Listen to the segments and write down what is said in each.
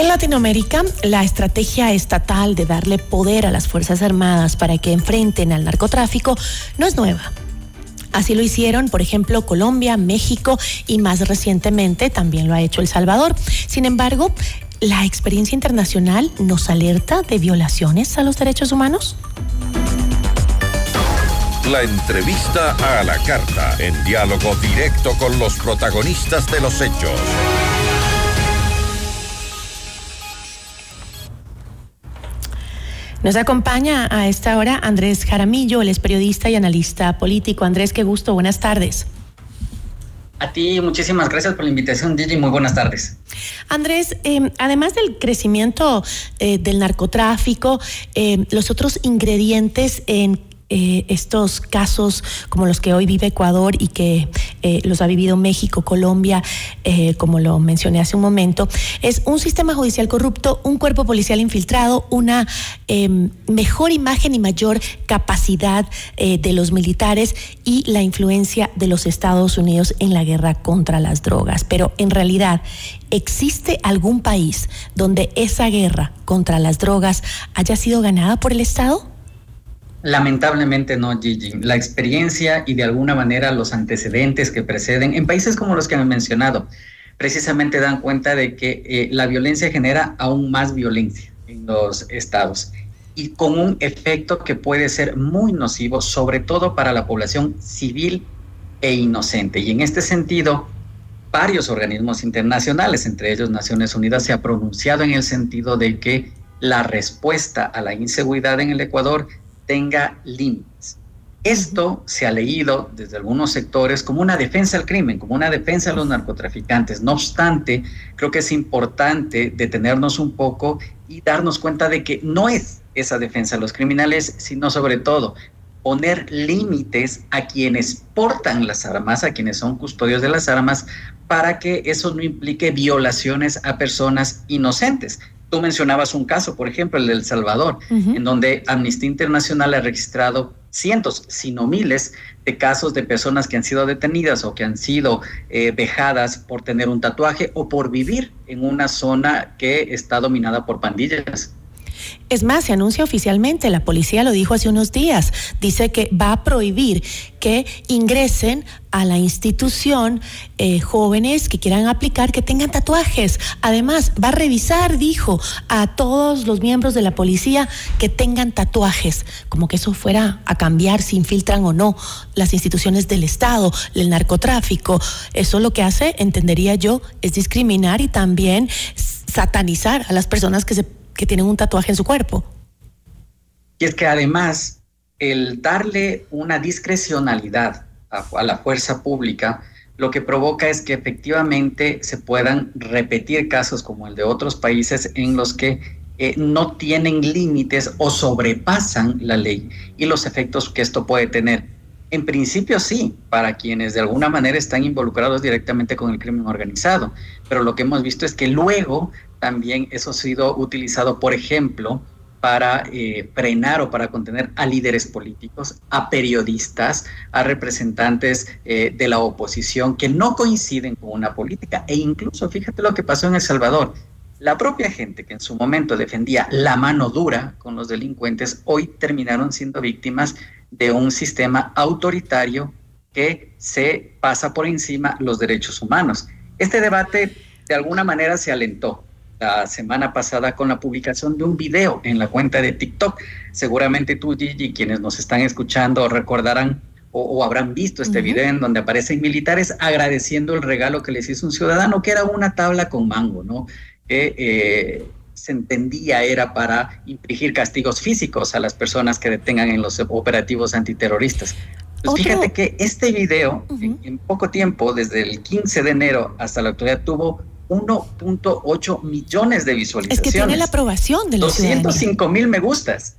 En Latinoamérica, la estrategia estatal de darle poder a las Fuerzas Armadas para que enfrenten al narcotráfico no es nueva. Así lo hicieron, por ejemplo, Colombia, México y más recientemente también lo ha hecho El Salvador. Sin embargo, ¿la experiencia internacional nos alerta de violaciones a los derechos humanos? La entrevista a la carta, en diálogo directo con los protagonistas de los hechos. Nos acompaña a esta hora Andrés Jaramillo, él es periodista y analista político. Andrés, qué gusto, buenas tardes. A ti, muchísimas gracias por la invitación, Gigi. Muy buenas tardes. Andrés, em, además del crecimiento eh, del narcotráfico, em, los otros ingredientes en eh, estos casos como los que hoy vive Ecuador y que eh, los ha vivido México, Colombia, eh, como lo mencioné hace un momento, es un sistema judicial corrupto, un cuerpo policial infiltrado, una em, mejor imagen y mayor capacidad de los militares y la influencia de los Estados Unidos en la guerra contra las drogas. Pero en realidad, ¿existe algún país donde esa guerra contra las drogas haya sido ganada por el Estado? Lamentablemente no, Gigi. La experiencia y de alguna manera los antecedentes que preceden en países como los que han mencionado precisamente dan cuenta de que eh, la violencia genera aún más violencia en los estados y con un efecto que puede ser muy nocivo, sobre todo para la población civil e inocente. Y en este sentido, varios organismos internacionales, entre ellos Naciones Unidas, se ha pronunciado en el sentido de que la respuesta a la inseguridad en el Ecuador tenga límites. Esto se ha leído desde algunos sectores como una defensa al crimen, como una defensa a los narcotraficantes. No obstante, creo que es importante detenernos un poco y darnos cuenta de que no es esa defensa a los criminales, sino sobre todo poner límites a quienes portan las armas, a quienes son custodios de las armas, para que eso no implique violaciones a personas inocentes. Tú mencionabas un caso, por ejemplo, el de El Salvador, en donde Amnistía Internacional ha registrado cientos, si no miles, de casos de personas que han sido detenidas o que han sido eh, vejadas por tener un tatuaje o por vivir en una zona que está dominada por pandillas. Es más, se anuncia oficialmente, la policía lo dijo hace unos días, dice que va a prohibir que ingresen a la institución eh, jóvenes que quieran aplicar, que tengan tatuajes. Además, va a revisar, dijo, a todos los miembros de la policía que tengan tatuajes, como que eso fuera a cambiar si infiltran o no las instituciones del Estado, el narcotráfico. Eso lo que hace, entendería yo, es discriminar y también satanizar a las personas que se que tienen un tatuaje en su cuerpo. Y es que además el darle una discrecionalidad a, la fuerza pública lo que provoca es que efectivamente se puedan repetir casos como el de otros países en los que eh, no tienen límites o sobrepasan la ley y los efectos que esto puede tener. En principio sí, para quienes de alguna manera están involucrados directamente con el crimen organizado, pero lo que hemos visto es que luego también eso ha sido utilizado, por ejemplo, para eh, frenar o para contener a líderes políticos, a periodistas, a representantes eh, de la oposición que no coinciden con una política. E incluso, fíjate lo que pasó en El Salvador. La propia gente que en su momento defendía la mano dura con los delincuentes, hoy terminaron siendo víctimas de un sistema autoritario que se pasa por encima los derechos humanos. Este debate de alguna manera se alentó la semana pasada con la publicación de un video en la cuenta de TikTok. Seguramente tú, Gigi, quienes nos están escuchando recordarán o, habrán visto este video en donde aparecen militares agradeciendo el regalo que les hizo un ciudadano, que era una tabla con mango, ¿no? Que eh, se entendía era para infligir castigos físicos a las personas que detengan en los operativos antiterroristas. Pues fíjate que este video, en, en, poco tiempo, desde el 15 de enero hasta la actualidad, tuvo 1.8 millones de visualizaciones. Es que tiene la aprobación de los 205 mil me gustas.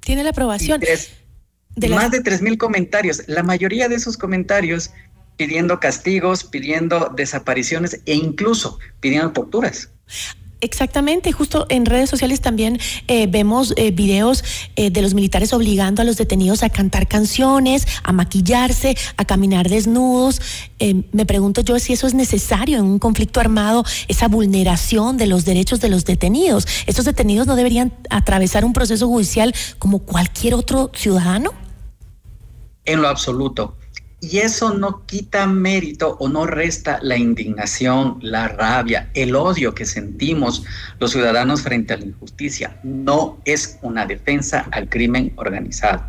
Tiene la aprobación. de más de 3 mil comentarios. La mayoría de esos comentarios pidiendo castigos, pidiendo desapariciones e incluso pidiendo torturas. Exactamente, justo en redes sociales también eh, vemos eh, videos eh, de los militares obligando a los detenidos a cantar canciones, a maquillarse, a caminar desnudos. me pregunto yo si eso es necesario en un conflicto armado, esa vulneración de los derechos de los detenidos. ¿Estos detenidos no deberían atravesar un proceso judicial como cualquier otro ciudadano? En lo absoluto. Y eso no quita mérito o no resta la indignación, la rabia, el odio que sentimos los ciudadanos frente a la injusticia. No es una defensa al crimen organizado.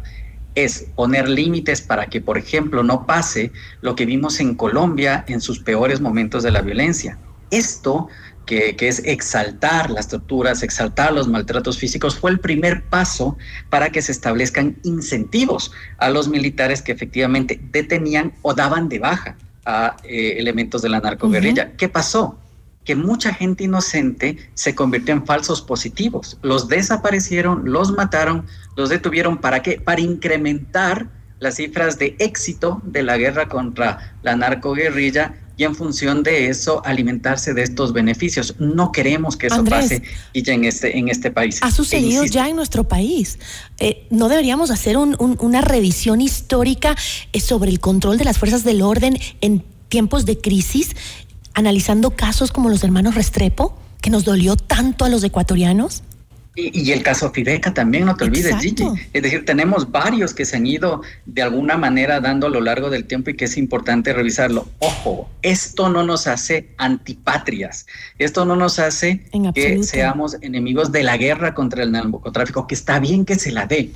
Es poner límites para que, por ejemplo, no pase lo que vimos en Colombia en sus peores momentos de la violencia. Esto que, es exaltar las torturas, exaltar los maltratos físicos, fue el primer paso para que se establezcan incentivos a los militares que efectivamente detenían o daban de baja a eh, elementos de la narcoguerrilla. ¿Qué pasó? Que mucha gente inocente se convirtió en falsos positivos. Los desaparecieron, los mataron, los detuvieron. ¿Para qué? Para incrementar las cifras de éxito de la guerra contra la narcoguerrilla y en función de eso alimentarse de estos beneficios. No queremos que eso pase y ya en este, en este país. Ha sucedido ya en nuestro país. Eh, ¿No deberíamos hacer una revisión histórica eh, sobre el control de las fuerzas del orden en tiempos de crisis, analizando casos como los hermanos Restrepo, que nos dolió tanto a los ecuatorianos? Y, el caso Fideca también, no te olvides, Gigi. Es decir, tenemos varios que se han ido de alguna manera dando a lo largo del tiempo y que es importante revisarlo. Ojo, esto no nos hace antipatrias, esto no nos hace que seamos enemigos de la guerra contra el narcotráfico, que está bien que se la dé.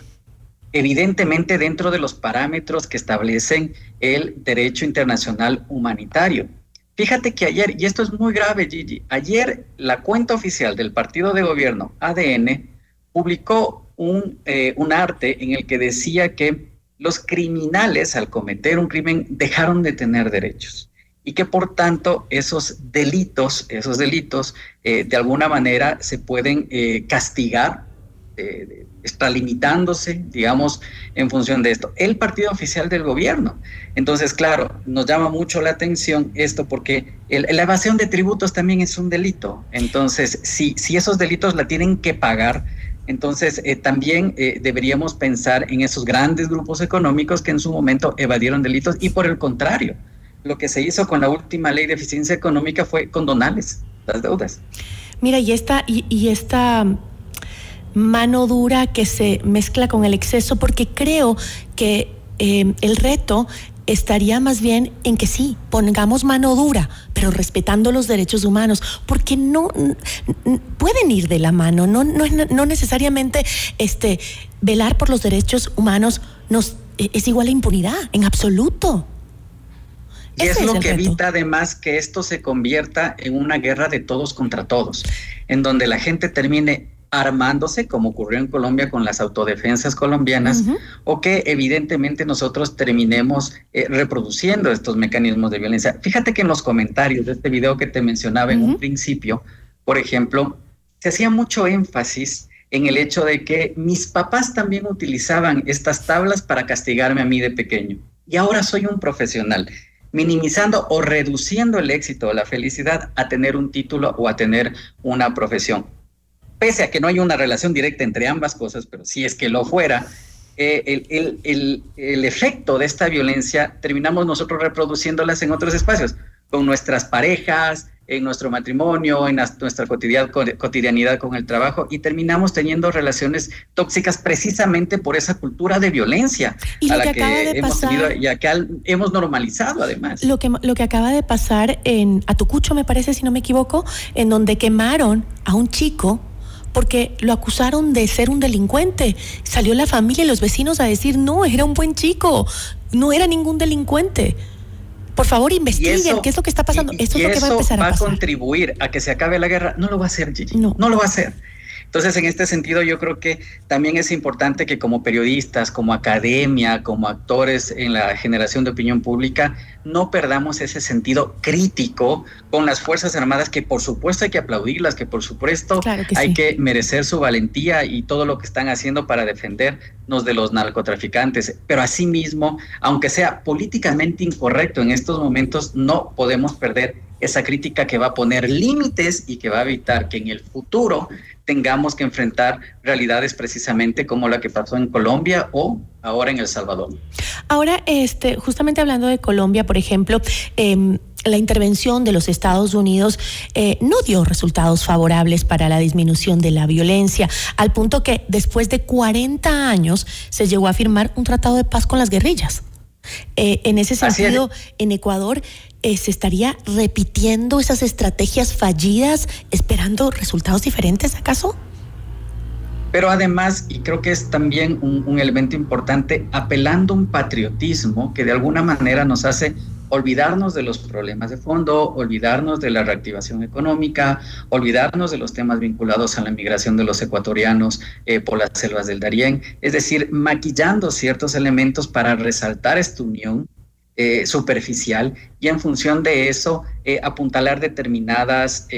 Evidentemente dentro de los parámetros que establecen el derecho internacional humanitario. Fíjate que ayer, y esto es muy grave, Gigi, ayer la cuenta oficial del partido de gobierno, ADN, publicó un, eh, un arte en el que decía que los criminales al cometer un crimen dejaron de tener derechos y que por tanto esos delitos, esos delitos eh, de alguna manera se pueden eh, castigar eh, está limitándose, digamos, en función de esto. El partido oficial del gobierno. Entonces, claro, nos llama mucho la atención esto porque la evasión de tributos también es un delito. Entonces, si, si esos delitos la tienen que pagar, entonces eh, también eh, deberíamos pensar en esos grandes grupos económicos que en su momento evadieron delitos y por el contrario, lo que se hizo con la última ley de eficiencia económica fue condonarles las deudas. Mira, y esta, y, y esta mano dura que se mezcla con el exceso, porque creo que eh, el reto estaría más bien en que sí, pongamos mano dura, pero respetando los derechos humanos, porque no pueden ir de la mano, no, no, no necesariamente este, velar por los derechos humanos nos, e, es igual a impunidad, en absoluto. Y es lo que evita además que esto se convierta en una guerra de todos contra todos, en donde la gente termine armándose, como ocurrió en Colombia con las autodefensas colombianas, o que evidentemente nosotros terminemos eh, reproduciendo estos mecanismos de violencia. Fíjate que en los comentarios de este video que te mencionaba en un principio, por ejemplo, se hacía mucho énfasis en el hecho de que mis papás también utilizaban estas tablas para castigarme a mí de pequeño. Y ahora soy un profesional minimizando o reduciendo el éxito o la felicidad a tener un título o a tener una profesión pese a que no hay una relación directa entre ambas cosas, pero si es que lo fuera, eh, el, efecto de esta violencia terminamos nosotros reproduciéndolas en otros espacios, con nuestras parejas, en nuestro matrimonio, en nuestra cotidianidad con el trabajo y terminamos teniendo relaciones tóxicas precisamente por esa cultura de violencia y a la que, hemos tenido y a que hemos normalizado además. Lo que, lo que acaba de pasar en Atucucho, me parece, si no me equivoco, en donde quemaron a un chico porque lo acusaron de ser un delincuente. Salió la familia y los vecinos a decir, no, era un buen chico, no era ningún delincuente. Por favor, investiguen qué es lo que está pasando. Esto es lo que va a empezar a pasar. a contribuir a que se acabe la guerra. No lo va a hacer, Gigi. No, no lo va a hacer. Entonces, en este sentido, yo creo que también es importante que como periodistas, como academia, como actores en la generación de opinión pública, no perdamos ese sentido crítico con las Fuerzas Armadas, que por supuesto hay que aplaudirlas, que por supuesto hay que merecer su valentía y todo lo que están haciendo para defendernos de los narcotraficantes. Pero asimismo, aunque sea políticamente incorrecto en estos momentos, no podemos perder esa crítica que va a poner límites y que va a evitar que en el futuro tengamos que enfrentar realidades precisamente como la que pasó en Colombia o ahora en El Salvador. Ahora, este, justamente hablando de Colombia, por ejemplo, eh, la intervención de los Estados Unidos eh, no dio resultados favorables para la disminución de la violencia, al punto que después de 40 años se llegó a firmar un tratado de paz con las guerrillas. Eh, en ese sentido, en Ecuador eh, se estaría repitiendo esas estrategias fallidas, esperando resultados diferentes, ¿acaso? Pero además, y creo que es también un, elemento importante, apelando a un patriotismo que de alguna manera nos hace olvidarnos de los problemas de fondo, olvidarnos de la reactivación económica, olvidarnos de los temas vinculados a la migración de los ecuatorianos eh, por las selvas del Darién, es decir, maquillando ciertos elementos para resaltar esta unión eh, superficial y en función de eso eh, apuntalar determinadas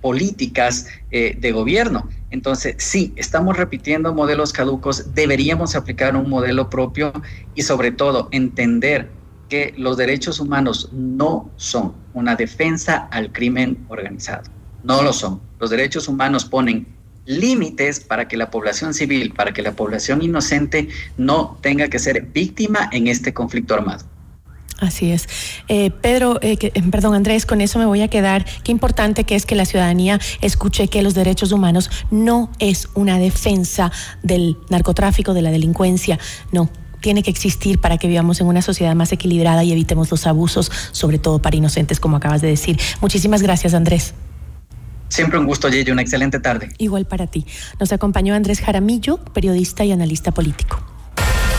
políticas de gobierno. Entonces, sí, estamos repitiendo modelos caducos, deberíamos aplicar un modelo propio y sobre todo entender que los derechos humanos no son una defensa al crimen organizado. No lo son. Los derechos humanos ponen límites para que la población civil, para que la población inocente no tenga que ser víctima en este conflicto armado. Así es. Eh, Pedro, eh, eh, perdón Andrés, con eso me voy a quedar. Qué importante que es que la ciudadanía escuche que los derechos humanos no es una defensa del narcotráfico, de la delincuencia, no, tiene que existir para que vivamos en una sociedad más equilibrada y evitemos los abusos, sobre todo para inocentes, como acabas de decir. Muchísimas gracias, Andrés. Siempre un gusto, Gigi. Una excelente tarde. Igual para ti. Nos acompañó Andrés Jaramillo, periodista y analista político.